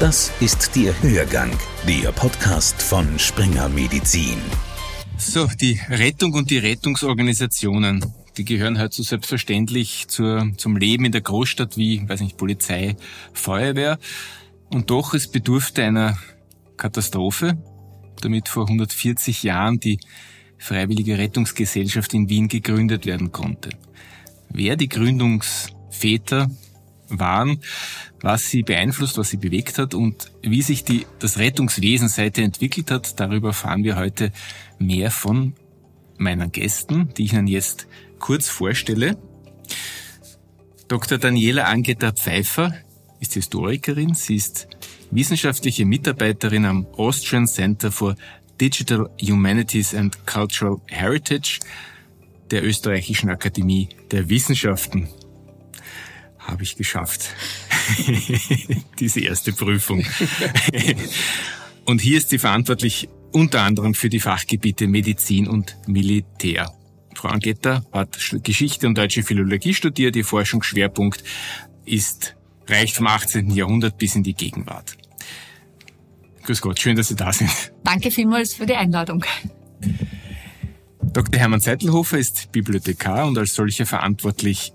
Das ist der Hörgang, der Podcast von Springer Medizin. So, die Rettung und die Rettungsorganisationen, die gehören halt so selbstverständlich zur, zum Leben in der Großstadt wie, weiß nicht, Polizei, Feuerwehr. Und doch, es bedurfte einer Katastrophe, damit vor 140 Jahren die Freiwillige Rettungsgesellschaft in Wien gegründet werden konnte. Wer die Gründungsväter waren, was sie beeinflusst, was sie bewegt hat und wie sich die, das Rettungswesen seither entwickelt hat, darüber erfahren wir heute mehr von meinen Gästen, die ich Ihnen jetzt kurz vorstelle. Dr. Daniela Angeta Pfeiffer ist Historikerin. Sie ist wissenschaftliche Mitarbeiterin am Austrian Center for Digital Humanities and Cultural Heritage der Österreichischen Akademie der Wissenschaften. Habe ich geschafft. Diese erste Prüfung. und hier ist sie verantwortlich unter anderem für die Fachgebiete Medizin und Militär. Frau Angetta hat Geschichte und deutsche Philologie studiert. Ihr Forschungsschwerpunkt ist, reicht vom 18. Jahrhundert bis in die Gegenwart. Grüß Gott, schön, dass Sie da sind. Danke vielmals für die Einladung. Dr. Hermann Seitelhofer ist Bibliothekar und als solcher verantwortlich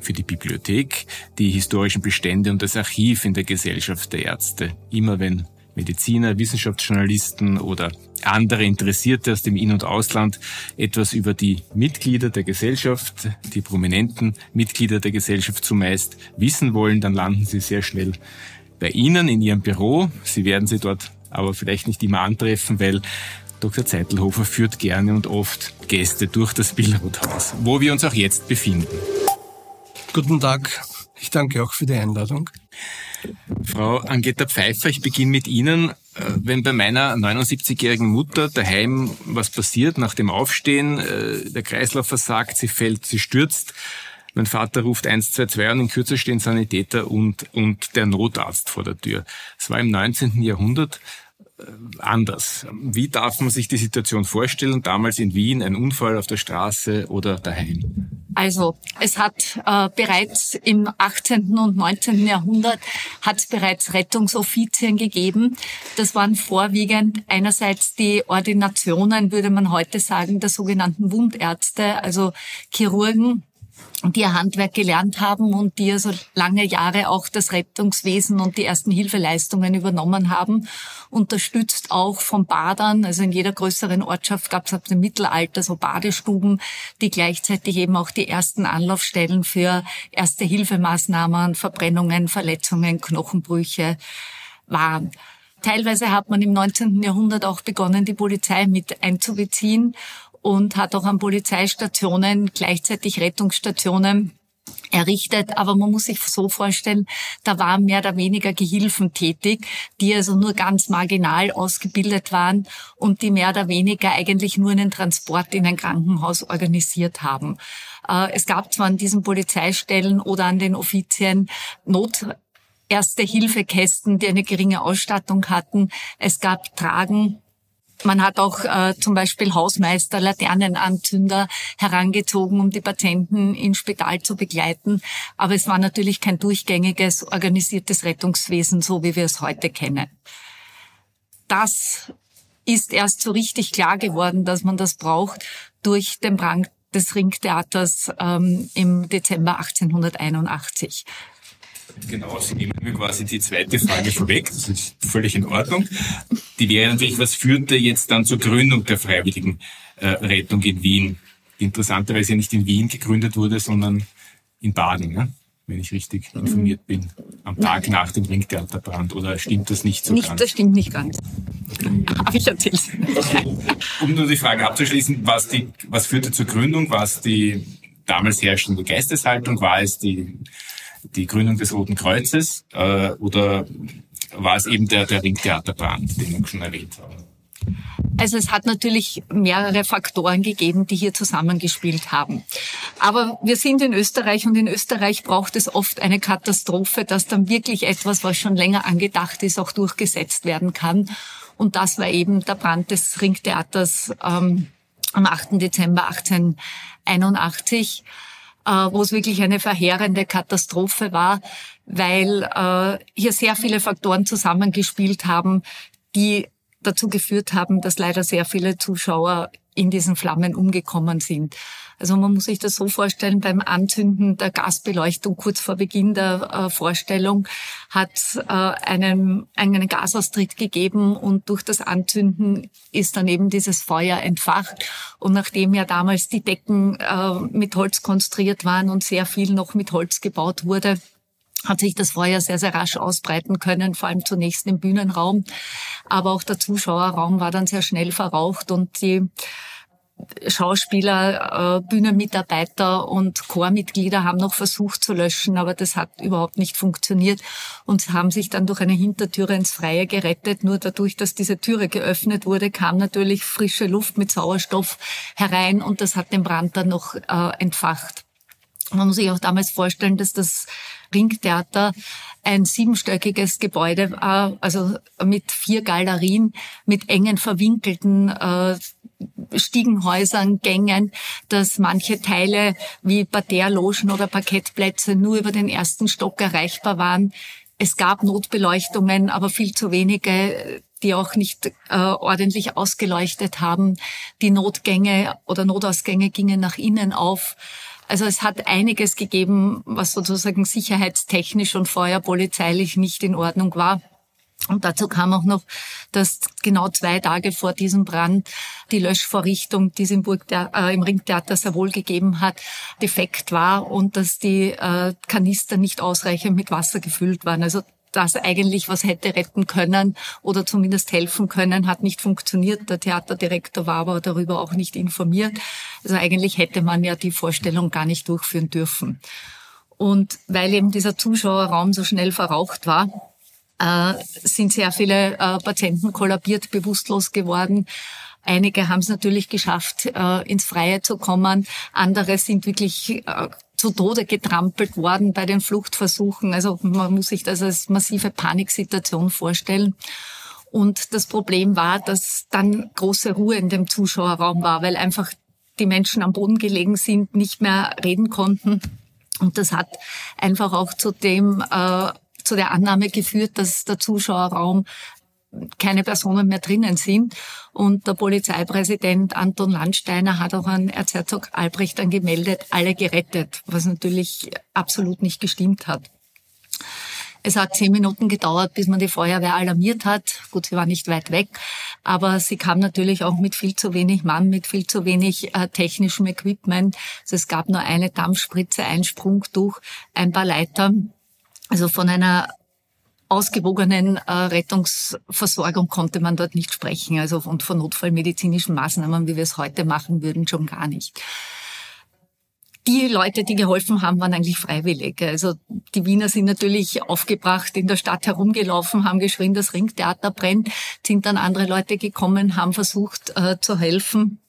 für die Bibliothek, die historischen Bestände und das Archiv in der Gesellschaft der Ärzte. Immer wenn Mediziner, Wissenschaftsjournalisten oder andere Interessierte aus dem In- und Ausland etwas über die Mitglieder der Gesellschaft, die prominenten Mitglieder der Gesellschaft zumeist wissen wollen, dann landen sie sehr schnell bei Ihnen in Ihrem Büro. Sie werden sie dort aber vielleicht nicht immer antreffen, weil Dr. Zeitelhofer führt gerne und oft Gäste durch das Billroth-Haus, wo wir uns auch jetzt befinden. Guten Tag. Ich danke auch für die Einladung. Frau Angeta Pfeiffer, ich beginne mit Ihnen. Äh, wenn bei meiner 79-jährigen Mutter daheim was passiert nach dem Aufstehen, äh, der Kreislauf versagt, sie fällt, sie stürzt, mein Vater ruft 112 und in Kürze stehen Sanitäter und, und der Notarzt vor der Tür. Es war im 19. Jahrhundert äh, anders. Wie darf man sich die Situation vorstellen, damals in Wien, ein Unfall auf der Straße oder daheim? Also es hat äh, bereits im 18. und 19. Jahrhundert hat es bereits Rettungsoffizien gegeben. Das waren vorwiegend einerseits die Ordinationen, würde man heute sagen, der sogenannten Wundärzte, also Chirurgen, die ihr Handwerk gelernt haben und die ja so lange Jahre auch das Rettungswesen und die ersten Hilfeleistungen übernommen haben, unterstützt auch von Badern. Also in jeder größeren Ortschaft gab es ab dem Mittelalter so Badestuben, die gleichzeitig eben auch die ersten Anlaufstellen für erste Hilfemaßnahmen, Verbrennungen, Verletzungen, Knochenbrüche waren. Teilweise hat man im 19. Jahrhundert auch begonnen, die Polizei mit einzubeziehen und hat auch an Polizeistationen gleichzeitig Rettungsstationen errichtet, aber man muss sich so vorstellen, da waren mehr oder weniger Gehilfen tätig, die also nur ganz marginal ausgebildet waren und die mehr oder weniger eigentlich nur einen Transport in ein Krankenhaus organisiert haben. Äh, es gab zwar an diesen Polizeistellen oder an den Offizien Not Erste Hilfekästen, die eine geringe Ausstattung hatten. Es gab Tragen man hat auch äh, zum Beispiel Hausmeister, Laternenanzünder herangezogen, um die Patienten ins Spital zu begleiten. Aber es war natürlich kein durchgängiges, organisiertes Rettungswesen, so wie wir es heute kennen. Das ist erst so richtig klar geworden, dass man das braucht durch den Brand des Ringtheaters ähm, im Dezember 1881. Genau, Sie nehmen mir quasi die zweite Frage vorweg. Das ist völlig in Ordnung. Die wäre natürlich, was führte jetzt dann zur Gründung der Freiwilligen äh, Rettung in Wien? Die interessanterweise nicht in Wien gegründet wurde, sondern in Baden, ne? wenn ich richtig informiert bin, am Tag nach dem Ringtheaterbrand. Oder stimmt das nicht so nicht, ganz? Das stimmt nicht ganz. Habe ich erzählt. Um nur die Frage abzuschließen, was, die, was führte zur Gründung? War es die damals herrschende Geisteshaltung? War es die die Gründung des Roten Kreuzes äh, oder war es eben der, der Ringtheaterbrand, den wir schon erwähnt haben? Also es hat natürlich mehrere Faktoren gegeben, die hier zusammengespielt haben. Aber wir sind in Österreich und in Österreich braucht es oft eine Katastrophe, dass dann wirklich etwas, was schon länger angedacht ist, auch durchgesetzt werden kann. Und das war eben der Brand des Ringtheaters ähm, am 8. Dezember 1881. äh, wo es wirklich eine verheerende Katastrophe war, weil äh, hier sehr viele Faktoren zusammengespielt haben, die dazu geführt haben, dass leider sehr viele Zuschauer in diesen Flammen umgekommen sind. Also man muss sich das so vorstellen, beim Anzünden der Gasbeleuchtung kurz vor Beginn der äh, Vorstellung hat äh, einen, einen Gasaustritt gegeben und durch das Anzünden ist dann eben dieses Feuer entfacht. Und nachdem ja damals die Decken äh, mit Holz konstruiert waren und sehr viel noch mit Holz gebaut wurde, hat sich das Feuer sehr, sehr rasch ausbreiten können, vor allem zunächst im Bühnenraum. Aber auch der Zuschauerraum war dann sehr schnell verraucht und die Schauspieler, äh, Bühnenmitarbeiter und Chormitglieder haben noch versucht zu löschen, aber das hat überhaupt nicht funktioniert und haben sich dann durch eine Hintertüre ins Freie gerettet. Nur dadurch, dass diese Türe geöffnet wurde, kam natürlich frische Luft mit Sauerstoff herein und das hat den Brand dann noch äh, entfacht. Man muss sich auch damals vorstellen, dass das Ringtheater ein siebenstöckiges Gebäude war, also mit vier Galerien, mit engen verwinkelten äh, Stiegenhäusern, Gängen, dass manche Teile wie Parterre-Logen oder Parkettplätze nur über den ersten Stock erreichbar waren. Es gab Notbeleuchtungen, aber viel zu wenige, die auch nicht äh, ordentlich ausgeleuchtet haben. Die Notgänge oder Notausgänge gingen nach innen auf. Also es hat einiges gegeben, was sozusagen sicherheitstechnisch und feuerpolizeilich nicht in Ordnung war. Und dazu kam auch noch, dass genau zwei Tage vor diesem Brand die Löschvorrichtung, die es im, äh, im Ringtheater sehr wohl gegeben hat, defekt war und dass die äh, Kanister nicht ausreichend mit Wasser gefüllt waren. Also das eigentlich was hätte retten können oder zumindest helfen können, hat nicht funktioniert. Der Theaterdirektor war aber darüber auch nicht informiert. Also eigentlich hätte man ja die Vorstellung gar nicht durchführen dürfen. Und weil eben dieser Zuschauerraum so schnell verraucht war, äh, sind sehr viele äh, Patienten kollabiert, bewusstlos geworden. Einige haben es natürlich geschafft, äh, ins Freie zu kommen. Andere sind wirklich zu Tode getrampelt worden bei den Fluchtversuchen. Also man muss sich das als massive Paniksituation vorstellen. Und das Problem war, dass dann große Ruhe in dem Zuschauerraum war, weil einfach die Menschen am Boden gelegen sind, nicht mehr reden konnten. Und das hat einfach auch zu dem äh, zu der Annahme geführt, dass der Zuschauerraum keine Personen mehr drinnen sind. Und der Polizeipräsident Anton Landsteiner hat auch an Erzherzog Albrecht dann gemeldet, alle gerettet, was natürlich absolut nicht gestimmt hat. Es hat zehn Minuten gedauert, bis man die Feuerwehr alarmiert hat. Gut, sie war nicht weit weg, aber sie kam natürlich auch mit viel zu wenig Mann, mit viel zu wenig äh, technischem Equipment. Also es gab nur eine Dampfspritze, ein Sprungtuch, ein paar Leiter. Also von einer ausgewogenen äh, Rettungsversorgung konnte man dort nicht sprechen. Also und von notfallmedizinischen Maßnahmen, wie wir es heute machen würden, schon gar nicht. Die Leute, die geholfen haben, waren eigentlich freiwillig. Also die Wiener sind natürlich aufgebracht in der Stadt herumgelaufen, haben geschrien, das Ringtheater brennt, sind dann andere Leute gekommen, haben versucht äh, zu helfen.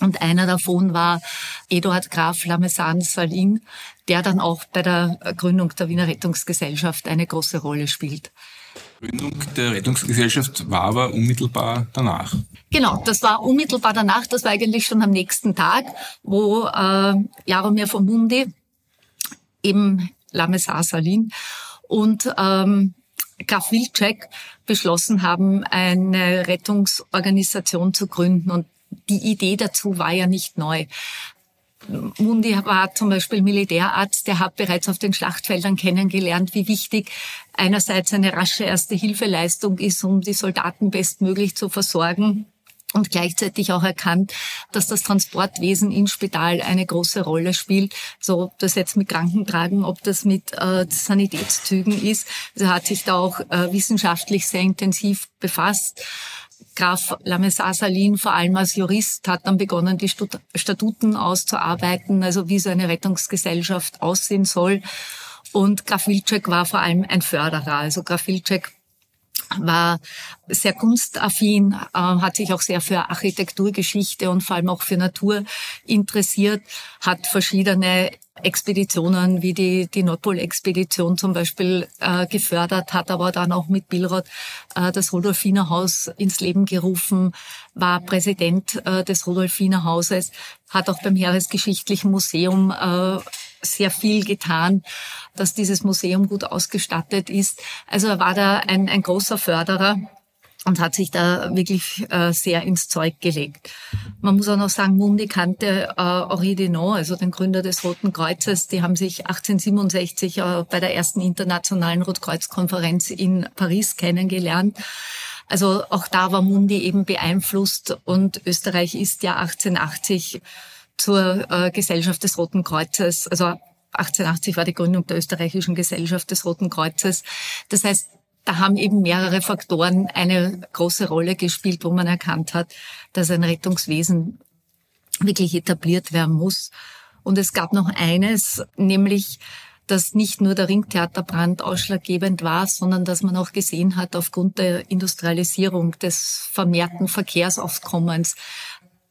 Und einer davon war Eduard Graf Lamesan Salin, der dann auch bei der Gründung der Wiener Rettungsgesellschaft eine große Rolle spielt. Gründung der Rettungsgesellschaft war aber unmittelbar danach. Genau, das war unmittelbar danach. Das war eigentlich schon am nächsten Tag, wo äh, Jaromir von Mundi, eben Lamesar Salin und ähm, Graf Wilczek beschlossen haben, eine Rettungsorganisation zu gründen. Und die Idee dazu war ja nicht neu. Mundi war zum Beispiel Militärarzt, der hat bereits auf den Schlachtfeldern kennengelernt, wie wichtig einerseits eine rasche Erste-Hilfeleistung ist, um die Soldaten bestmöglich zu versorgen und gleichzeitig auch erkannt, dass das Transportwesen im Spital eine große Rolle spielt. So, ob das jetzt mit Krankentragen, ob das mit äh, Sanitätszügen ist. Also hat sich da auch äh, wissenschaftlich sehr intensiv befasst. Graf Lamessar Salin, vor allem als Jurist, hat dann begonnen, die Statuten auszuarbeiten, also wie so eine Rettungsgesellschaft aussehen soll. Und Graf Wilczek war vor allem ein Förderer. Also Graf Wilczek war sehr kunstaffin, äh, hat sich auch sehr für Architekturgeschichte und vor allem auch für Natur interessiert, hat verschiedene Expeditionen wie die, die Nordpol-Expedition zum Beispiel äh, gefördert, hat aber dann auch mit Billroth äh, das Rudolfiner Haus ins Leben gerufen, war Präsident äh, des Rudolfiner Hauses, hat auch beim Heeresgeschichtlichen Museum äh, sehr viel getan, dass dieses Museum gut ausgestattet ist. Also er war da ein, ein großer Förderer und hat sich da wirklich äh, sehr ins Zeug gelegt. Man muss auch noch sagen, Mundi kannte äh, Henri Denon, also den Gründer des Roten Kreuzes. Die haben sich 1867 äh, bei der ersten internationalen Rotkreuzkonferenz in Paris kennengelernt. Also auch da war Mundi eben beeinflusst und Österreich ist ja 1880 zur äh, Gesellschaft des Roten Kreuzes, also 1880 war die Gründung der österreichischen Gesellschaft des Roten Kreuzes. Das heißt, da haben eben mehrere Faktoren eine große Rolle gespielt, wo man erkannt hat, dass ein Rettungswesen wirklich etabliert werden muss. Und es gab noch eines, nämlich, dass nicht nur der Ringtheaterbrand ausschlaggebend war, sondern dass man auch gesehen hat, aufgrund der Industrialisierung, des vermehrten Verkehrsaufkommens,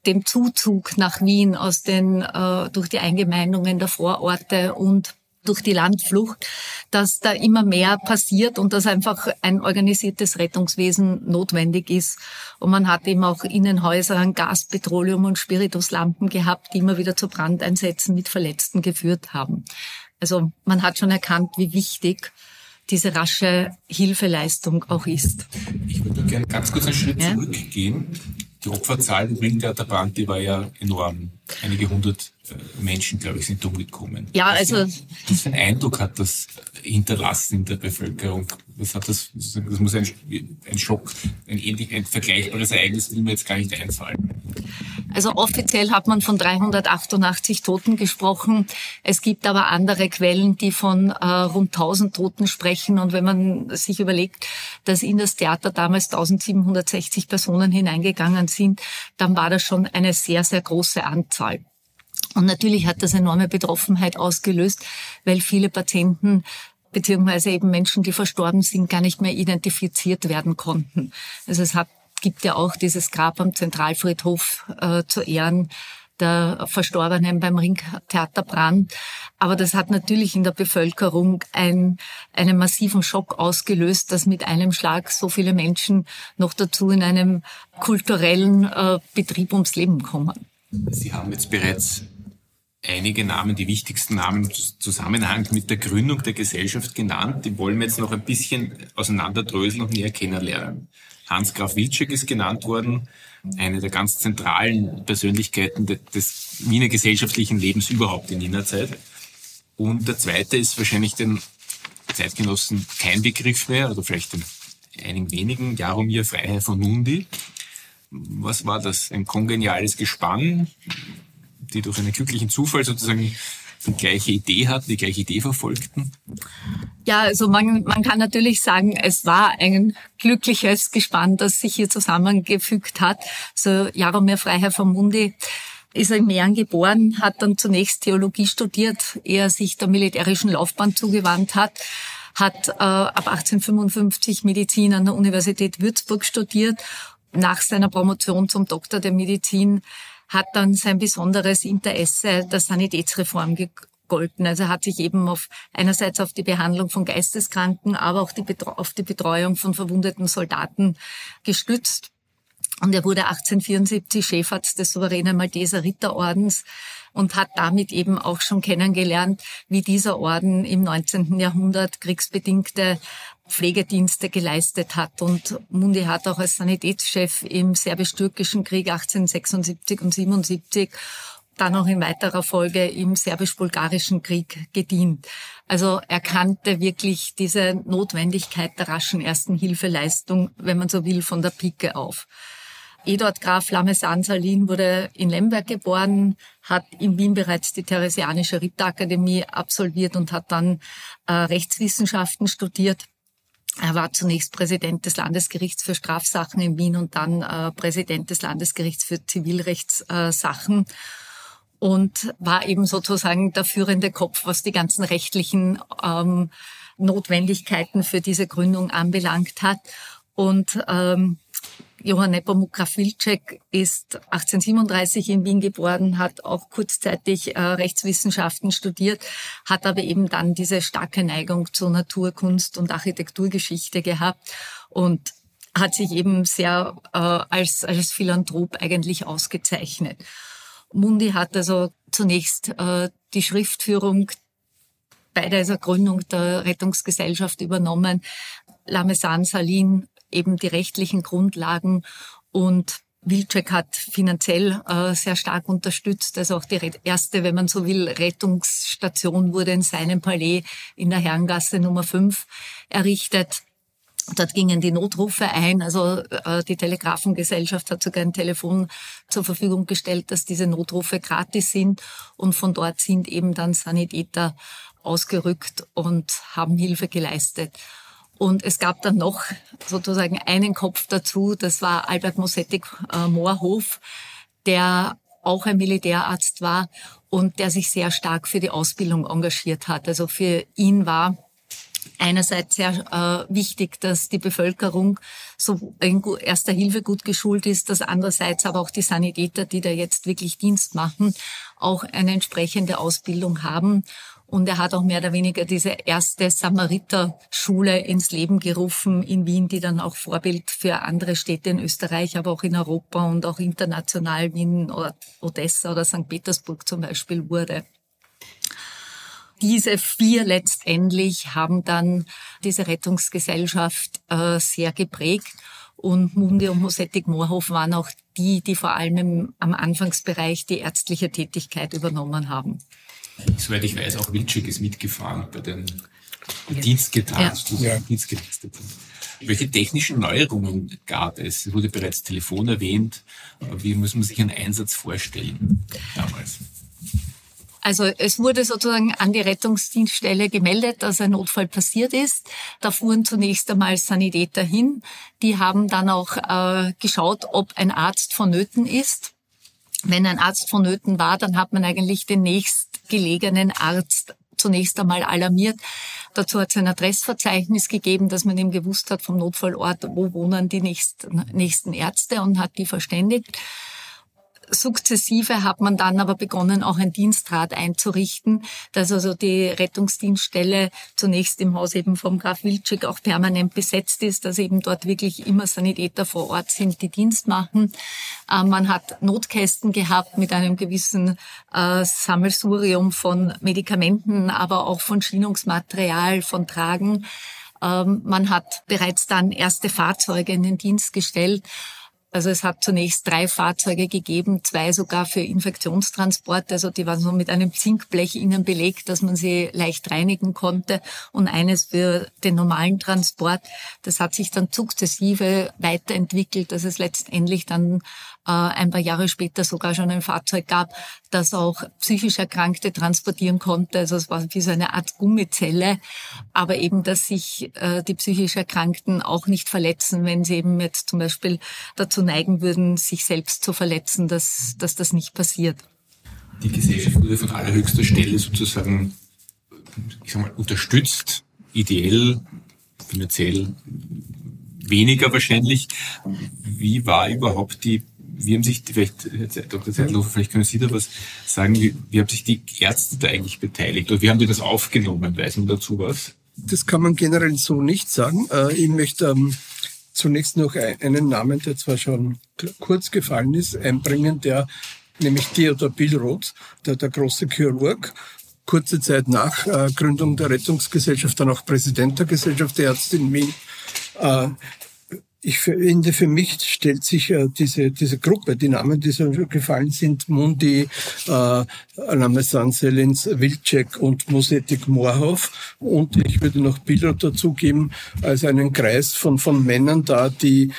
dem Zuzug nach Wien aus den, äh, durch die Eingemeindungen der Vororte und durch die Landflucht, dass da immer mehr passiert und dass einfach ein organisiertes Rettungswesen notwendig ist. Und man hat eben auch Innenhäuser Gas, Petroleum und Spirituslampen gehabt, die immer wieder zu Brandeinsätzen mit Verletzten geführt haben. Also man hat schon erkannt, wie wichtig diese rasche Hilfeleistung auch ist. Ich würde gerne ganz kurz einen Schritt ja? zurückgehen. Die Opferzahl im Ringtheaterbrand, die war ja enorm. Einige hundert Menschen, glaube ich, sind umgekommen. Ja, also. Was für einen Eindruck hat das hinterlassen in der Bevölkerung? Was hat das, das muss ein, ein Schock, ein, ein vergleichbares Ereignis will mir jetzt gar nicht einfallen. Also offiziell hat man von 388 Toten gesprochen. Es gibt aber andere Quellen, die von äh, rund 1000 Toten sprechen. Und wenn man sich überlegt, dass in das Theater damals 1760 Personen hineingegangen sind, dann war das schon eine sehr, sehr große Anzahl. Und natürlich hat das enorme Betroffenheit ausgelöst, weil viele Patienten beziehungsweise eben Menschen, die verstorben sind, gar nicht mehr identifiziert werden konnten. Also es hat, gibt ja auch dieses Grab am Zentralfriedhof äh, zu Ehren der Verstorbenen beim Ringtheaterbrand. Aber das hat natürlich in der Bevölkerung ein, einen massiven Schock ausgelöst, dass mit einem Schlag so viele Menschen noch dazu in einem kulturellen äh, Betrieb ums Leben kommen. Sie haben jetzt bereits einige Namen, die wichtigsten Namen im Zusammenhang mit der Gründung der Gesellschaft genannt. Die wollen wir jetzt noch ein bisschen auseinanderdröseln und näher kennenlernen. Hans Graf Wilczek ist genannt worden, eine der ganz zentralen Persönlichkeiten des Wiener gesellschaftlichen Lebens überhaupt in jener Zeit. Und der zweite ist wahrscheinlich den Zeitgenossen kein Begriff mehr, oder vielleicht den einigen wenigen, Jaromir Freiherr von Mundi. Was war das? Ein kongeniales Gespann? Die durch einen glücklichen Zufall sozusagen die gleiche Idee hatten, die gleiche Idee verfolgten? Ja, also man, man kann natürlich sagen, es war ein glückliches Gespann, das sich hier zusammengefügt hat. So Jaromir Freiherr von Mundi ist in Mähren geboren, hat dann zunächst Theologie studiert, ehe er sich der militärischen Laufbahn zugewandt hat hat äh, ab 1855 Medizin an der Universität Würzburg studiert. Nach seiner Promotion zum Doktor der Medizin hat dann sein besonderes Interesse der Sanitätsreform gegolten. Also er hat sich eben auf einerseits auf die Behandlung von Geisteskranken, aber auch die auf die Betreuung von verwundeten Soldaten gestützt. Und er wurde 1874 Chefarzt des souveränen Malteser Ritterordens und hat damit eben auch schon kennengelernt, wie dieser Orden im 19. Jahrhundert kriegsbedingte Pflegedienste geleistet hat. Und Mundi hat auch als Sanitätschef im serbisch-türkischen Krieg 1876 und 77 dann auch in weiterer Folge im serbisch-bulgarischen Krieg gedient. Also er kannte wirklich diese Notwendigkeit der raschen ersten Hilfeleistung, wenn man so will, von der Pike auf. Eduard Graf Lamesan Salin wurde in Lemberg geboren, hat in Wien bereits die Theresianische Ritterakademie absolviert und hat dann äh, Rechtswissenschaften studiert. Er war zunächst Präsident des Landesgerichts für Strafsachen in Wien und dann äh, Präsident des Landesgerichts für Zivilrechtssachen und war eben sozusagen der führende Kopf, was die ganzen rechtlichen ähm, Notwendigkeiten für diese Gründung anbelangt hat. Und ähm, Johann Nepomuk Graf-Wilczek ist 1837 in Wien geboren, hat auch kurzzeitig äh, Rechtswissenschaften studiert, hat aber eben dann diese starke Neigung zur Naturkunst und Architekturgeschichte gehabt und hat sich eben sehr äh, als, als Philanthrop eigentlich ausgezeichnet. Mundi hat also zunächst äh, die Schriftführung bei dieser Gründung der Rettungsgesellschaft übernommen. Lamesan Salin eben die rechtlichen Grundlagen und Wilczek hat finanziell äh, sehr stark unterstützt. Also auch die erste, wenn man so will, Rettungsstation wurde in seinem Palais in der Herrengasse Nummer 5 errichtet. Dort gingen die Notrufe ein. Also äh, die Telegrafengesellschaft hat sogar ein Telefon zur Verfügung gestellt, dass diese Notrufe gratis sind. Und von dort sind eben dann Sanitäter ausgerückt und haben Hilfe geleistet. Und es gab dann noch sozusagen einen Kopf dazu, das war Albert Mosettik äh, Moorhof, der auch ein Militärarzt war und der sich sehr stark für die Ausbildung engagiert hat. Also für ihn war einerseits sehr äh, wichtig, dass die Bevölkerung so in erster Hilfe gut geschult ist, dass andererseits aber auch die Sanitäter, die da jetzt wirklich Dienst machen, auch eine entsprechende Ausbildung haben. Und er hat auch mehr oder weniger diese erste Samariter-Schule ins Leben gerufen in Wien, die dann auch Vorbild für andere Städte in Österreich, aber auch in Europa und auch international in Odessa oder St. Petersburg zum Beispiel wurde. Diese vier letztendlich haben dann diese Rettungsgesellschaft äh, sehr geprägt. Und Mundi und Mosettik Moorhof waren auch die, die vor allem im, am Anfangsbereich die ärztliche Tätigkeit übernommen haben. Soweit ich weiß, auch Wilczek ist mitgefahren bei den ja. Ja. Welche technischen Neuerungen gab es? Es wurde bereits Telefon erwähnt. Wie muss man sich einen Einsatz vorstellen damals? Also es wurde sozusagen an die Rettungsdienststelle gemeldet, dass ein Notfall passiert ist. Da fuhren zunächst einmal Sanitäter hin. Die haben dann auch äh, geschaut, ob ein Arzt vonnöten ist. Wenn ein Arzt vonnöten war, dann hat man eigentlich den nächstgelegenen Arzt zunächst einmal alarmiert. Dazu hat es ein Adressverzeichnis gegeben, dass man eben gewusst hat vom Notfallort, wo wohnen die nächsten Ärzte und hat die verständigt. Sukzessive hat man dann aber begonnen, auch ein Dienstrat einzurichten, dass also die Rettungsdienststelle zunächst im Haus eben vom Graf Wilczek auch permanent besetzt ist, dass eben dort wirklich immer Sanitäter vor Ort sind, die Dienst machen. Äh, man hat Notkästen gehabt mit einem gewissen äh, Sammelsurium von Medikamenten, aber auch von Schienungsmaterial, von Tragen. Ähm, man hat bereits dann erste Fahrzeuge in den Dienst gestellt also es hat zunächst drei Fahrzeuge gegeben, zwei sogar für Infektionstransport. Also die waren so mit einem Zinkblech innen belegt, dass man sie leicht reinigen konnte und eines für den normalen Transport. Das hat sich dann sukzessive weiterentwickelt, dass es letztendlich dann ein paar Jahre später sogar schon ein Fahrzeug gab, das auch psychisch Erkrankte transportieren konnte. Also es war wie so eine Art Gummizelle, aber eben, dass sich äh, die psychisch Erkrankten auch nicht verletzen, wenn sie eben jetzt zum Beispiel dazu neigen würden, sich selbst zu verletzen, dass, dass das nicht passiert. Die Gesellschaft wurde von allerhöchster Stelle sozusagen, ich sag mal, unterstützt, ideell, finanziell weniger wahrscheinlich. Wie war überhaupt die wie haben sich, vielleicht, Dr. Zeitlofer, vielleicht können Sie da was sagen, wie, wie haben sich die Ärzte da eigentlich beteiligt oder wie haben die das aufgenommen? Weiß man dazu was? Das kann man generell so nicht sagen. Äh, ich möchte ähm, zunächst noch einen Namen, der zwar schon kurz gefallen ist, einbringen, der nämlich Theodor Billroth, der, der große Chirurg, kurze Zeit nach äh, Gründung der Rettungsgesellschaft, dann auch Präsident der Gesellschaft der Ärzte in Wien, äh, ich finde, für mich stellt sich äh, diese, diese Gruppe, die Namen, die so gefallen sind, Mundi, äh, Alamesan Selins, Wilczek und Mosetik Moorhoff. Und ich würde noch Bilder dazugeben, als einen Kreis von, von Männern da, die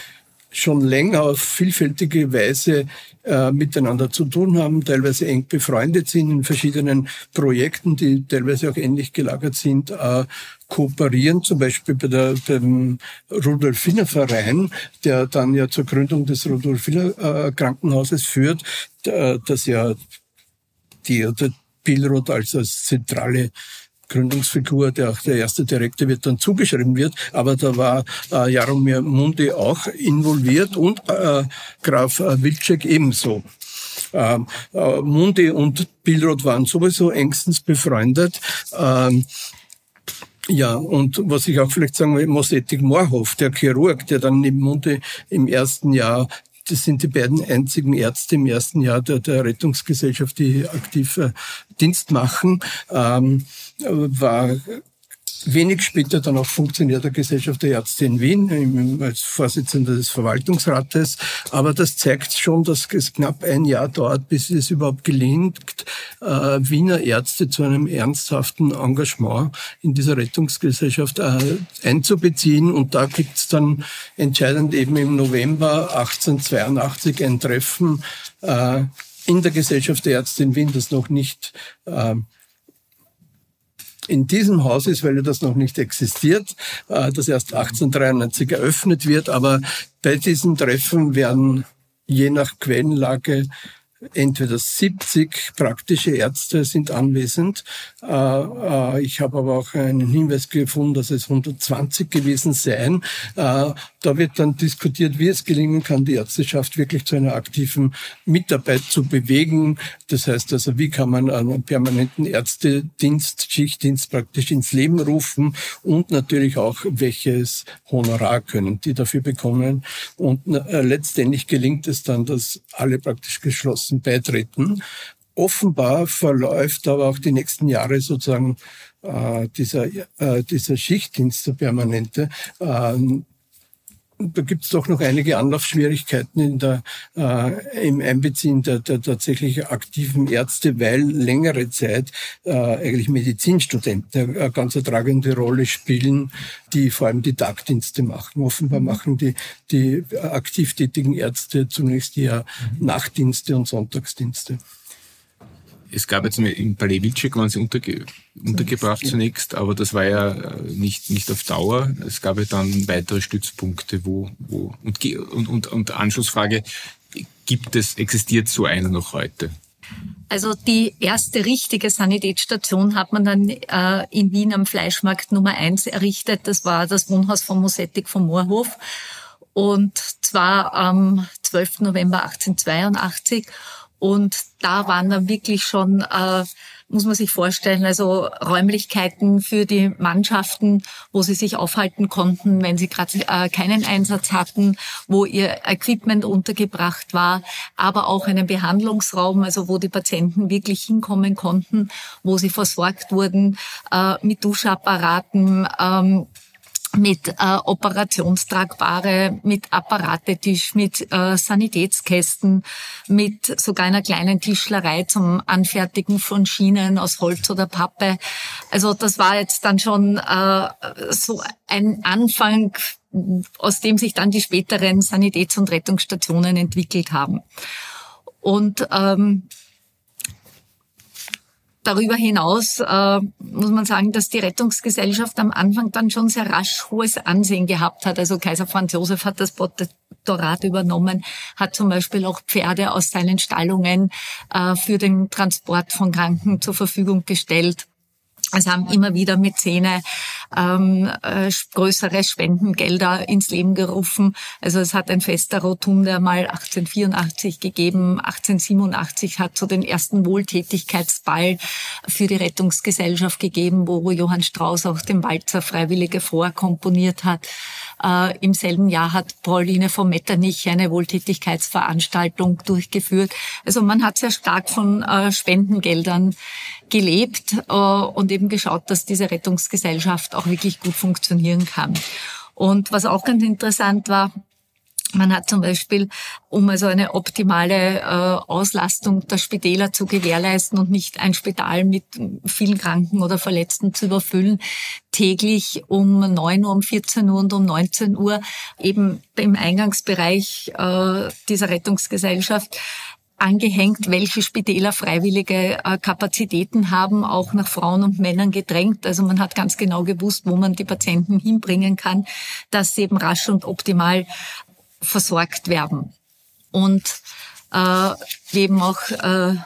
schon länger auf vielfältige Weise äh, miteinander zu tun haben, teilweise eng befreundet sind in verschiedenen Projekten, die teilweise auch ähnlich gelagert sind, äh, kooperieren, zum Beispiel bei der, dem Rudolfiner Verein, der dann ja zur Gründung des Rudolfiner äh, Krankenhauses führt, das ja die, der Billroth als, als zentrale Gründungsfigur, der auch der erste Direktor wird, dann zugeschrieben wird. Aber da war äh, Jaromir Mundi auch involviert und äh, Graf äh, Wilczek ebenso. Ähm, äh, Mundi und Billroth waren sowieso engstens befreundet. Ähm, ja, und was ich auch vielleicht sagen will, Mosetik Moorhoff, der Chirurg, der dann im Munde im ersten Jahr das sind die beiden einzigen Ärzte im ersten Jahr der, der Rettungsgesellschaft, die aktiv äh, Dienst machen, ähm, war wenig später dann auch Funktionär der Gesellschaft der Ärzte in Wien als Vorsitzender des Verwaltungsrates. Aber das zeigt schon, dass es knapp ein Jahr dauert, bis es überhaupt gelingt, äh, Wiener Ärzte zu einem ernsthaften Engagement in dieser Rettungsgesellschaft äh, einzubeziehen. Und da gibt es dann entscheidend eben im November 1882 ein Treffen äh, in der Gesellschaft der Ärzte in Wien, das noch nicht äh, in diesem Haus ist, weil das noch nicht existiert, äh, das erst 1893 eröffnet wird. Aber bei diesen Treffen werden je nach Quellenlage entweder 70 praktische Ärzte sind anwesend. Äh, äh, ich habe aber auch einen Hinweis gefunden, dass es 120 gewesen seien. Äh, da wird dann diskutiert, wie es gelingen kann, die Ärzteschaft wirklich zu einer aktiven Mitarbeit zu bewegen. Das heißt also, wie kann man einen permanenten Ärztedienst, Schichtdienst praktisch ins Leben rufen und natürlich auch, welches Honorar können die dafür bekommen. Und letztendlich gelingt es dann, dass alle praktisch geschlossen beitreten. Offenbar verläuft aber auch die nächsten Jahre sozusagen äh, dieser, äh, dieser Schichtdienst, der permanente, äh, da gibt es doch noch einige Anlaufschwierigkeiten in der, äh, im Einbeziehen der, der tatsächlich aktiven Ärzte, weil längere Zeit äh, eigentlich Medizinstudenten eine ganz tragende Rolle spielen, die vor allem die Tagdienste machen. Offenbar mhm. machen die, die aktiv tätigen Ärzte zunächst eher mhm. Nachtdienste und Sonntagsdienste es gab jetzt im Palais Wilczek waren sie unterge untergebracht zunächst, aber das war ja äh, nicht, nicht auf Dauer. Es gab ja dann weitere Stützpunkte, wo, wo, und, und, und, und Anschlussfrage, gibt es, existiert so einer noch heute? Also die erste richtige Sanitätsstation hat man dann äh, in Wien am Fleischmarkt Nummer eins errichtet. Das war das Wohnhaus von Mosettik vom Moorhof. Und zwar am 12. November 1882. Und da waren dann wirklich schon, äh, muss man sich vorstellen, also Räumlichkeiten für die Mannschaften, wo sie sich aufhalten konnten, wenn sie gerade äh, keinen Einsatz hatten, wo ihr Equipment untergebracht war, aber auch einen Behandlungsraum, also wo die Patienten wirklich hinkommen konnten, wo sie versorgt wurden äh, mit Duschapparaten. Ähm, mit äh, operationstragbare, mit Apparatetisch, mit äh, Sanitätskästen, mit sogar einer kleinen Tischlerei zum Anfertigen von Schienen aus Holz oder Pappe. Also das war jetzt dann schon äh, so ein Anfang, aus dem sich dann die späteren Sanitäts- und Rettungsstationen entwickelt haben. Und ähm, Darüber hinaus äh, muss man sagen, dass die Rettungsgesellschaft am Anfang dann schon sehr rasch hohes Ansehen gehabt hat. Also Kaiser Franz Josef hat das Protektorat übernommen, hat zum Beispiel auch Pferde aus seinen Stallungen äh, für den Transport von Kranken zur Verfügung gestellt. Es haben immer wieder Mäzene ähm, äh, größere Spendengelder ins Leben gerufen. Also es hat ein Fest der Rotunde mal 1884 gegeben. 1887 hat so den ersten Wohltätigkeitsball für die Rettungsgesellschaft gegeben, wo Johann Strauß auch den Walzer Freiwillige vorkomponiert hat. Äh, Im selben Jahr hat Pauline von Metternich eine Wohltätigkeitsveranstaltung durchgeführt. Also man hat sehr stark von äh, Spendengeldern gelebt äh, und eben geschaut, dass diese Rettungsgesellschaft auch wirklich gut funktionieren kann. Und was auch ganz interessant war, man hat zum Beispiel, um also eine optimale äh, Auslastung der Spitäler zu gewährleisten und nicht ein Spital mit vielen Kranken oder Verletzten zu überfüllen, täglich um 9 Uhr, um 14 Uhr und um 19 Uhr eben im Eingangsbereich äh, dieser Rettungsgesellschaft angehängt, welche Spitäler freiwillige äh, Kapazitäten haben, auch nach Frauen und Männern gedrängt. Also man hat ganz genau gewusst, wo man die Patienten hinbringen kann, dass sie eben rasch und optimal versorgt werden. Und äh, eben auch äh,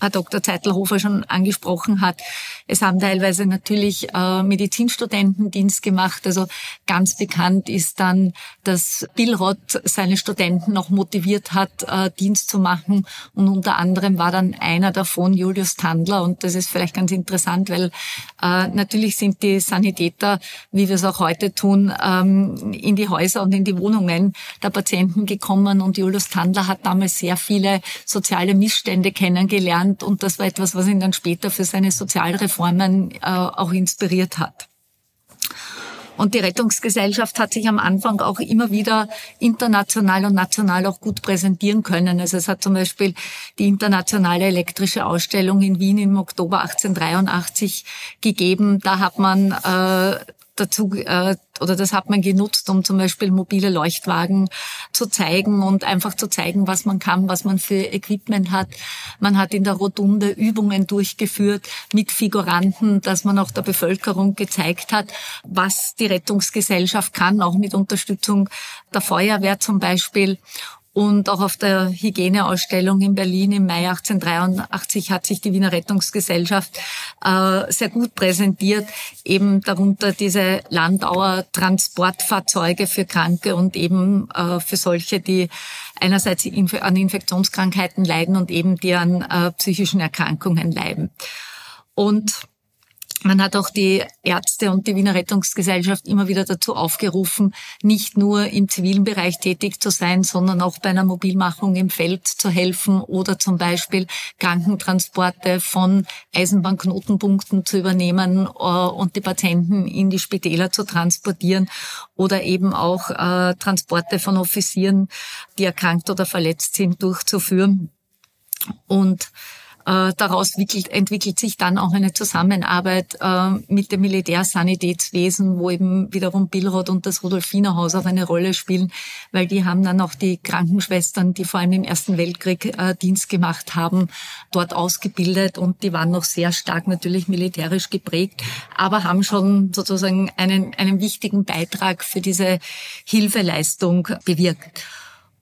Herr Dr. Zeitelhofer schon angesprochen hat. Es haben teilweise natürlich äh, Medizinstudenten Dienst gemacht. Also ganz bekannt ist dann, dass Billroth seine Studenten noch motiviert hat, äh, Dienst zu machen. Und unter anderem war dann einer davon Julius Tandler. Und das ist vielleicht ganz interessant, weil äh, natürlich sind die Sanitäter, wie wir es auch heute tun, ähm, in die Häuser und in die Wohnungen der Patienten gekommen. Und Julius Tandler hat damals sehr viele soziale Missstände kennengelernt und, und das war etwas, was ihn dann später für seine Sozialreformen äh, auch inspiriert hat. Und die Rettungsgesellschaft hat sich am Anfang auch immer wieder international und national auch gut präsentieren können. Also es hat zum Beispiel die internationale elektrische Ausstellung in Wien im Oktober 1883 gegeben. Da hat man äh, dazu äh, oder das hat man genutzt, um zum Beispiel mobile Leuchtwagen zu zeigen und einfach zu zeigen, was man kann, was man für Equipment hat. Man hat in der Rotunde Übungen durchgeführt mit Figuranten, dass man auch der Bevölkerung gezeigt hat, was die Rettungsgesellschaft kann, auch mit Unterstützung der Feuerwehr zum Beispiel. Und auch auf der Hygieneausstellung in Berlin im Mai 1883 hat sich die Wiener Rettungsgesellschaft äh, sehr gut präsentiert. Eben darunter diese Landauer Transportfahrzeuge für Kranke und eben äh, für solche, die einerseits an Infektionskrankheiten leiden und eben die an äh, psychischen Erkrankungen leiden. Und man hat auch die Ärzte und die Wiener Rettungsgesellschaft immer wieder dazu aufgerufen, nicht nur im zivilen Bereich tätig zu sein, sondern auch bei einer Mobilmachung im Feld zu helfen oder zum Beispiel Krankentransporte von Eisenbahnknotenpunkten zu übernehmen äh, und die Patienten in die Spitäler zu transportieren oder eben auch äh, Transporte von Offizieren, die erkrankt oder verletzt sind, durchzuführen. Und äh, daraus entwickelt, entwickelt sich dann auch eine Zusammenarbeit äh, mit dem Militärsanitätswesen, wo eben wiederum Billroth und das Rudolfinerhaus auch eine Rolle spielen, weil die haben dann auch die Krankenschwestern, die vor allem im Ersten Weltkrieg äh, Dienst gemacht haben, dort ausgebildet und die waren noch sehr stark natürlich militärisch geprägt, aber haben schon sozusagen einen, einen wichtigen Beitrag für diese Hilfeleistung bewirkt.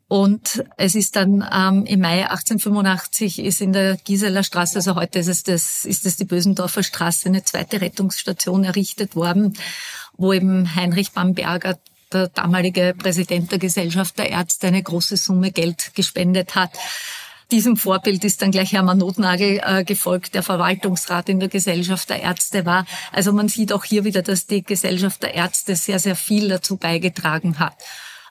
Und es ist dann ähm, im Mai 1885 ist in der Giseler Straße, also heute ist es, das, ist es die Bösendorfer Straße, eine zweite Rettungsstation errichtet worden, wo eben Heinrich Bamberger, der damalige Präsident der Gesellschaft der Ärzte, eine große Summe Geld gespendet hat. Diesem Vorbild ist dann gleich Hermann Notnagel äh, gefolgt, der Verwaltungsrat in der Gesellschaft der Ärzte war. Also man sieht auch hier wieder, dass die Gesellschaft der Ärzte sehr, sehr viel dazu beigetragen hat.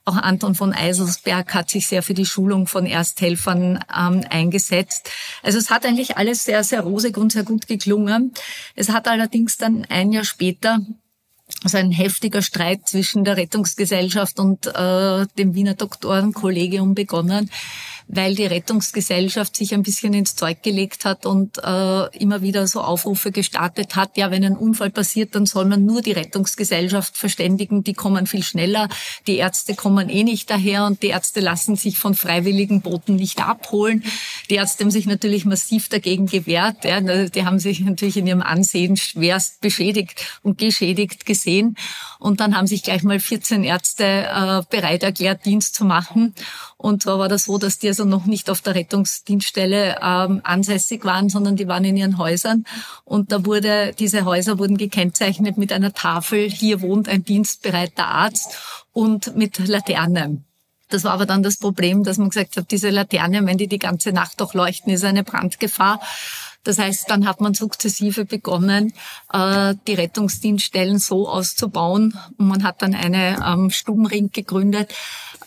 Auch Anton von Eiselsberg hat sich sehr für die Schulung von Ersthelfern ähm, eingesetzt. Also es hat eigentlich alles sehr, sehr rosig und sehr gut geklungen. Es hat allerdings dann ein Jahr später also ein heftiger Streit zwischen der Rettungsgesellschaft und äh, dem Wiener Doktorenkollegium begonnen, weil die Rettungsgesellschaft sich ein bisschen ins Zeug gelegt hat und äh, immer wieder so Aufrufe gestartet hat, ja, wenn ein Unfall passiert, dann soll man nur die Rettungsgesellschaft verständigen, die kommen viel schneller, die Ärzte kommen eh nicht daher und die Ärzte lassen sich von freiwilligen Booten nicht abholen. Die Ärzte haben sich natürlich massiv dagegen gewehrt, ja, die haben sich natürlich in ihrem Ansehen schwerst beschädigt und geschädigt gesehen und dann haben sich gleich mal 14 Ärzte äh, bereit erklärt, Dienst zu machen und zwar war das so, dass die also noch nicht auf der Rettungsdienststelle ähm, ansässig waren, sondern die waren in ihren Häusern. Und da wurde, diese Häuser wurden gekennzeichnet mit einer Tafel, hier wohnt ein dienstbereiter Arzt und mit Laterne. Das war aber dann das Problem, dass man gesagt hat, diese Laterne, wenn die die ganze Nacht doch leuchten, ist eine Brandgefahr. Das heißt, dann hat man sukzessive begonnen, äh, die Rettungsdienststellen so auszubauen. Und man hat dann eine ähm, Stubenring gegründet,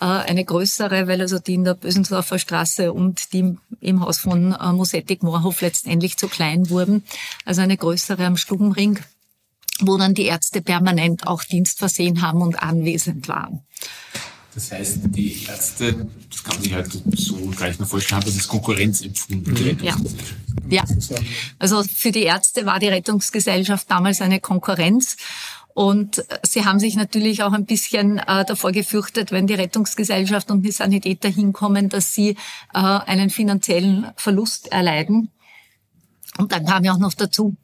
eine größere, weil also die in der Bösendorfer Straße und die im Haus von äh, Mosettig-Moorhof letztendlich zu klein wurden. Also eine größere am Stubenring wo dann die Ärzte permanent auch Dienst versehen haben und anwesend waren. Das heißt, die Ärzte, das kann man sich halt so gleich mal vorstellen, haben das als Konkurrenz empfunden. Die ja. ja, also für die Ärzte war die Rettungsgesellschaft damals eine Konkurrenz. Und sie haben sich natürlich auch ein bisschen äh, davor gefürchtet, wenn die Rettungsgesellschaft und die Sanitäter hinkommen, dass sie äh, einen finanziellen Verlust erleiden. Und dann kam ja auch noch dazu,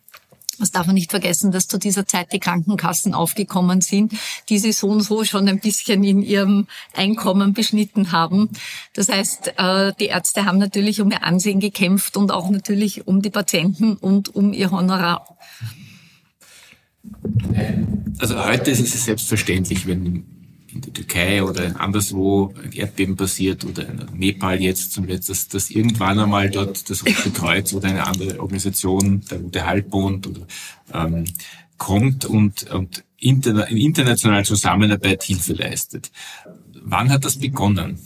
Das darf man nicht vergessen, dass zu dieser Zeit die Krankenkassen aufgekommen sind, die sie so und so schon ein bisschen in ihrem Einkommen beschnitten haben. Das heißt, äh, die Ärzte haben natürlich um ihr Ansehen gekämpft und auch natürlich um die Patienten und um ihr Honorar. Also heute ist es selbstverständlich, wenn in der Türkei oder anderswo ein Erdbeben passiert oder in Nepal jetzt zum Letzten, dass, dass irgendwann einmal dort das Rote Kreuz oder eine andere Organisation, der Rote Halbbund oder, ähm, kommt und, und interna in internationaler Zusammenarbeit Hilfe leistet. Wann hat das begonnen?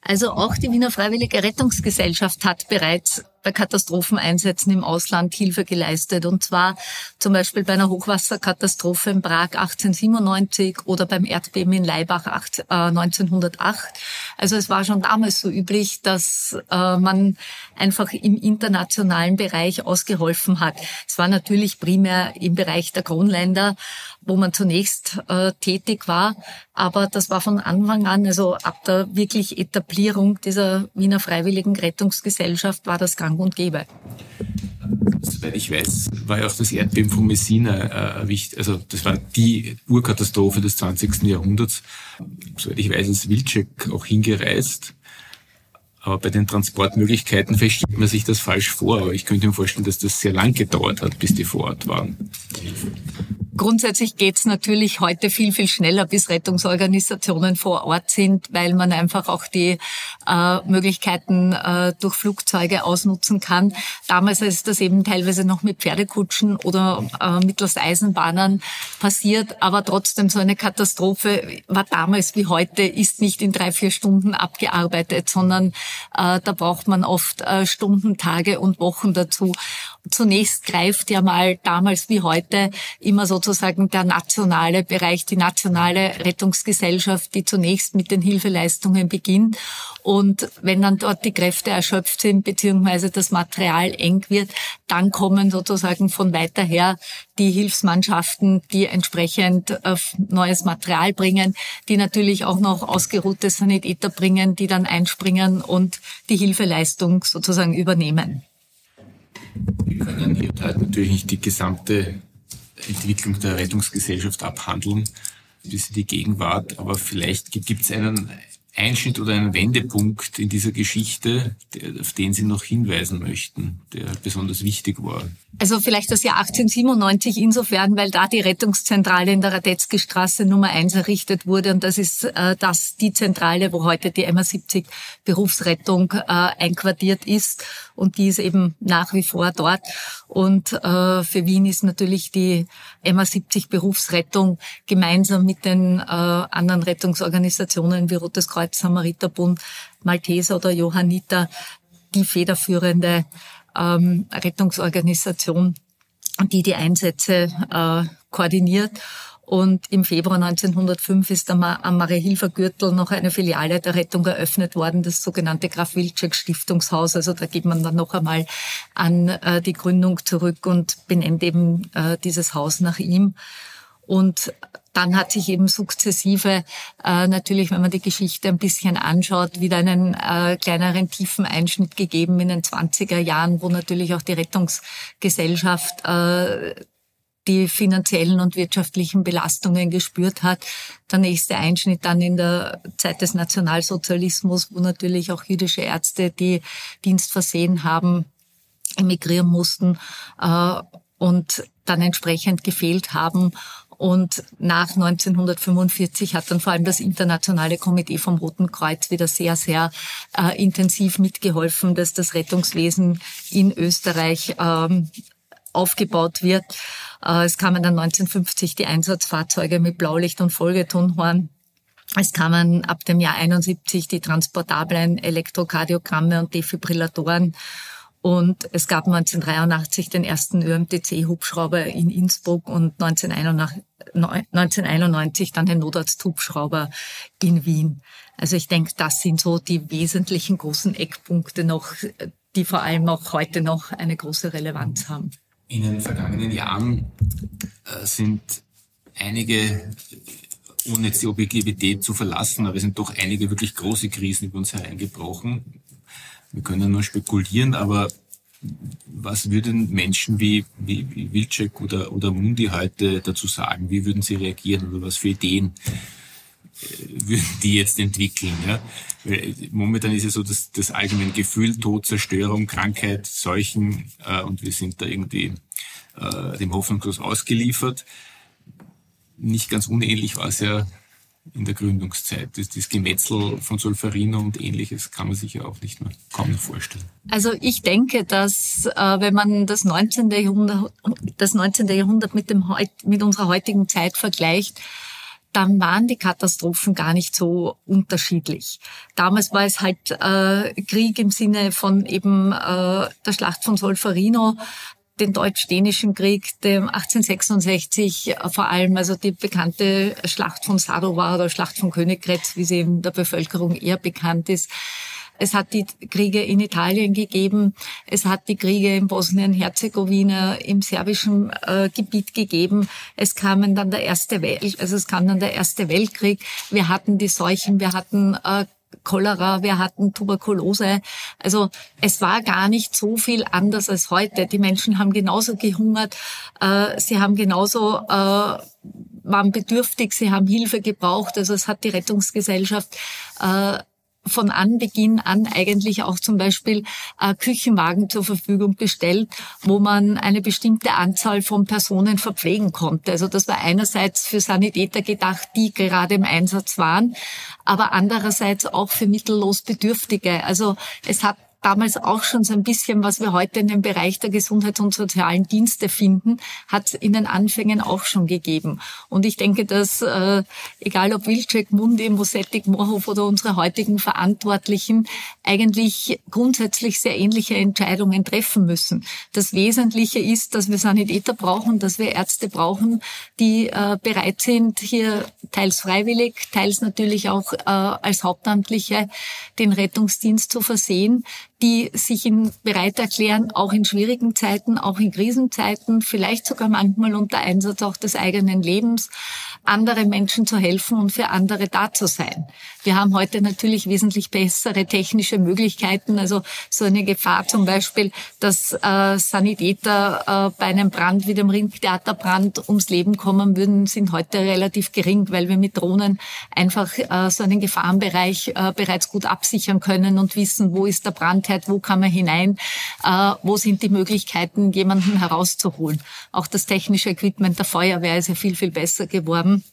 Also auch die Wiener Freiwillige Rettungsgesellschaft hat bereits bei Katastropheneinsätzen im Ausland Hilfe geleistet. Und zwar zum Beispiel bei einer Hochwasserkatastrophe in Prag 1897 oder beim Erdbeben in Leibach 1908. Äh, also es war schon damals so üblich, dass äh, man einfach im internationalen Bereich ausgeholfen hat. Es war natürlich primär im Bereich der Kronländer, wo man zunächst äh, tätig war. Aber das war von Anfang an, also ab der wirklich Etablierung dieser Wiener Freiwilligen Rettungsgesellschaft war das gang und gäbe. Soweit ich weiß, war ja auch das Erdbeben von Messina äh, wichtig. Also das war die Urkatastrophe des 20. Jahrhunderts. Soweit ich weiß, ist Wilczek auch hingereist. Aber bei den Transportmöglichkeiten versteht man sich das falsch vor. Aber ich könnte mir vorstellen, dass das sehr lang gedauert hat, bis die vor Ort waren. Grundsätzlich geht's natürlich heute viel, viel schneller, bis Rettungsorganisationen vor Ort sind, weil man einfach auch die äh, Möglichkeiten äh, durch Flugzeuge ausnutzen kann. Damals ist das eben teilweise noch mit Pferdekutschen oder äh, mittels Eisenbahnern passiert. Aber trotzdem so eine Katastrophe war damals wie heute, ist nicht in drei, vier Stunden abgearbeitet, sondern da braucht man oft äh, Stunden, Tage und Wochen dazu. Zunächst greift ja mal damals wie heute immer sozusagen der nationale Bereich, die nationale Rettungsgesellschaft, die zunächst mit den Hilfeleistungen beginnt. Und wenn dann dort die Kräfte erschöpft sind, beziehungsweise das Material eng wird, dann kommen sozusagen von weiter her die Hilfsmannschaften, die entsprechend äh, neues Material bringen, die natürlich auch noch ausgeruhte Sanitäter bringen, die dann einspringen und die Hilfeleistung sozusagen übernehmen. Wir können hier halt natürlich nicht die gesamte Entwicklung der Rettungsgesellschaft abhandeln, bis in die Gegenwart, aber vielleicht gibt es einen Einschnitt oder einen Wendepunkt in dieser Geschichte, auf den Sie noch hinweisen möchten, der besonders wichtig war? Also vielleicht das Jahr 1897 insofern, weil da die Rettungszentrale in der Radetzky Straße Nummer 1 errichtet wurde. Und das ist äh, das die Zentrale, wo heute die MA70 Berufsrettung äh, einquartiert ist und die ist eben nach wie vor dort und äh, für Wien ist natürlich die MA70 Berufsrettung gemeinsam mit den äh, anderen Rettungsorganisationen wie Rotes Kreuz, Samariterbund, Malteser oder Johanniter die federführende ähm, Rettungsorganisation, die die Einsätze äh, koordiniert. Und im Februar 1905 ist am, am Marie-Hilfer-Gürtel noch eine Filiale der Rettung eröffnet worden, das sogenannte Graf Wilczek Stiftungshaus. Also da geht man dann noch einmal an äh, die Gründung zurück und benennt eben äh, dieses Haus nach ihm. Und dann hat sich eben sukzessive, äh, natürlich, wenn man die Geschichte ein bisschen anschaut, wieder einen äh, kleineren tiefen Einschnitt gegeben in den 20er Jahren, wo natürlich auch die Rettungsgesellschaft äh, die finanziellen und wirtschaftlichen Belastungen gespürt hat. Der nächste Einschnitt dann in der Zeit des Nationalsozialismus, wo natürlich auch jüdische Ärzte, die Dienst versehen haben, emigrieren mussten äh, und dann entsprechend gefehlt haben und nach 1945 hat dann vor allem das Internationale Komitee vom Roten Kreuz wieder sehr, sehr äh, intensiv mitgeholfen, dass das Rettungswesen in Österreich ähm, aufgebaut wird. Äh, es kamen dann 1950 die Einsatzfahrzeuge mit Blaulicht und Folgetonhorn. Es kamen ab dem Jahr 71 die transportablen Elektrokardiogramme und Defibrillatoren und es gab 1983 den ersten ÖMTC-Hubschrauber in Innsbruck und 1991, dann den Notarzt-Hubschrauber in Wien. Also ich denke, das sind so die wesentlichen großen Eckpunkte noch, die vor allem auch heute noch eine große Relevanz haben. In den vergangenen Jahren äh, sind einige ohne jetzt die Objektivität zu verlassen, aber es sind doch einige wirklich große Krisen über uns hereingebrochen. Wir können nur spekulieren, aber was würden Menschen wie, wie, wie Wilczek oder, oder Mundi heute dazu sagen? Wie würden sie reagieren oder was für Ideen würden die jetzt entwickeln? Ja? Momentan ist es so, dass das allgemeine Gefühl Tod, Zerstörung, Krankheit, Seuchen äh, und wir sind da irgendwie äh, dem hoffnungslos ausgeliefert. Nicht ganz unähnlich war es ja in der Gründungszeit. Das, das Gemetzel von Solferino und ähnliches kann man sich ja auch nicht mehr kaum noch vorstellen. Also ich denke, dass äh, wenn man das 19. Jahrhundert, das 19. Jahrhundert mit, dem, mit unserer heutigen Zeit vergleicht, dann waren die Katastrophen gar nicht so unterschiedlich. Damals war es halt äh, Krieg im Sinne von eben äh, der Schlacht von Solferino, den Deutsch-Dänischen Krieg, dem 1866 äh, vor allem, also die bekannte Schlacht von Sadowa oder Schlacht von Königgrätz, wie sie in der Bevölkerung eher bekannt ist. Es hat die Kriege in Italien gegeben. Es hat die Kriege in Bosnien-Herzegowina im serbischen äh, Gebiet gegeben. Es kamen dann der erste Welt, also es kam dann der erste Weltkrieg. Wir hatten die Seuchen, wir hatten äh, Cholera, wir hatten Tuberkulose. Also es war gar nicht so viel anders als heute. Die Menschen haben genauso gehungert, äh, sie haben genauso äh, waren bedürftig, sie haben Hilfe gebraucht. Also es hat die Rettungsgesellschaft äh, von Anbeginn an eigentlich auch zum Beispiel äh, Küchenwagen zur Verfügung gestellt, wo man eine bestimmte Anzahl von Personen verpflegen konnte. Also das war einerseits für Sanitäter gedacht, die gerade im Einsatz waren, aber andererseits auch für mittellos Bedürftige. Also es hat damals auch schon so ein bisschen, was wir heute in dem Bereich der Gesundheits- und sozialen Dienste finden, hat in den Anfängen auch schon gegeben. Und ich denke, dass äh, egal ob Wilczek, Mundi, Mosettik, Moorhof oder unsere heutigen Verantwortlichen eigentlich grundsätzlich sehr ähnliche Entscheidungen treffen müssen. Das Wesentliche ist, dass wir Sanitäter brauchen, dass wir Ärzte brauchen, die äh, bereit sind, hier teils freiwillig, teils natürlich auch äh, als Hauptamtliche den Rettungsdienst zu versehen, die sich in bereit erklären, auch in schwierigen Zeiten, auch in Krisenzeiten, vielleicht sogar manchmal unter Einsatz auch des eigenen Lebens, andere Menschen zu helfen und für andere da zu sein. Wir haben heute natürlich wesentlich bessere technische Möglichkeiten. Also so eine Gefahr zum Beispiel, dass äh, Sanitäter äh, bei einem Brand wie dem Ringtheaterbrand ums Leben kommen würden, sind heute relativ gering, weil wir mit Drohnen einfach äh, so einen Gefahrenbereich äh, bereits gut absichern können und wissen, wo ist der Brandherd, wo kann man hinein, äh, wo sind die Möglichkeiten, jemanden herauszuholen. Auch das technische Equipment der Feuerwehr ist ja viel, viel besser geworden.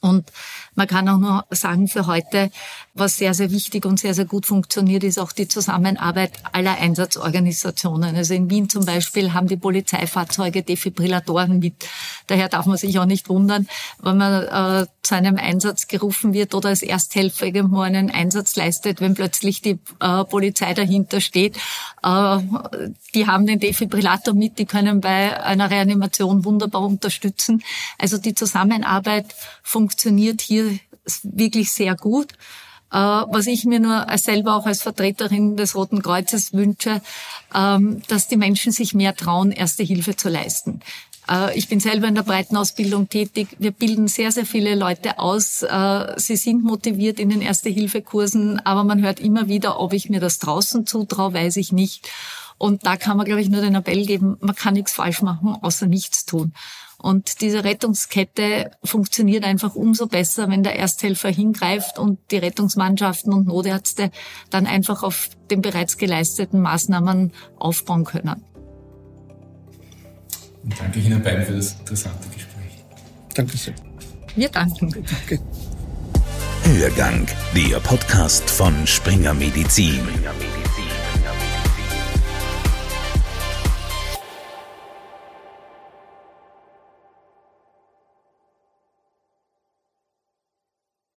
Und man kann auch nur sagen, für heute, was sehr, sehr wichtig und sehr, sehr gut funktioniert, ist auch die Zusammenarbeit aller Einsatzorganisationen. Also in Wien zum Beispiel haben die Polizeifahrzeuge Defibrillatoren mit. Daher darf man sich auch nicht wundern, wenn man äh, zu einem Einsatz gerufen wird oder als Ersthelfer irgendwo einen Einsatz leistet, wenn plötzlich die äh, Polizei dahinter steht. Äh, die haben den Defibrillator mit, die können bei einer Reanimation wunderbar unterstützen. Also die Zusammenarbeit funktioniert hier wirklich sehr gut. Äh, was ich mir nur selber auch als Vertreterin des Roten Kreuzes wünsche, ähm, dass die Menschen sich mehr trauen, Erste Hilfe zu leisten. Äh, ich bin selber in der Breitenausbildung tätig. Wir bilden sehr, sehr viele Leute aus. Äh, sie sind motiviert in den Erste-Hilfe-Kursen, aber man hört immer wieder, ob ich mir das draußen zutraue, weiß ich nicht. Und da kann man, glaube ich, nur den Appell geben, man kann nichts falsch machen, außer nichts tun. Und diese Rettungskette funktioniert einfach umso besser, wenn der Ersthelfer hingreift und die Rettungsmannschaften und Notärzte dann einfach auf den bereits geleisteten Maßnahmen aufbauen können. Und danke Ihnen beiden für das interessante Gespräch. Danke sehr. Wir danken. Danke. Hörgang, der Podcast von Springer Medizin. Springer Medizin.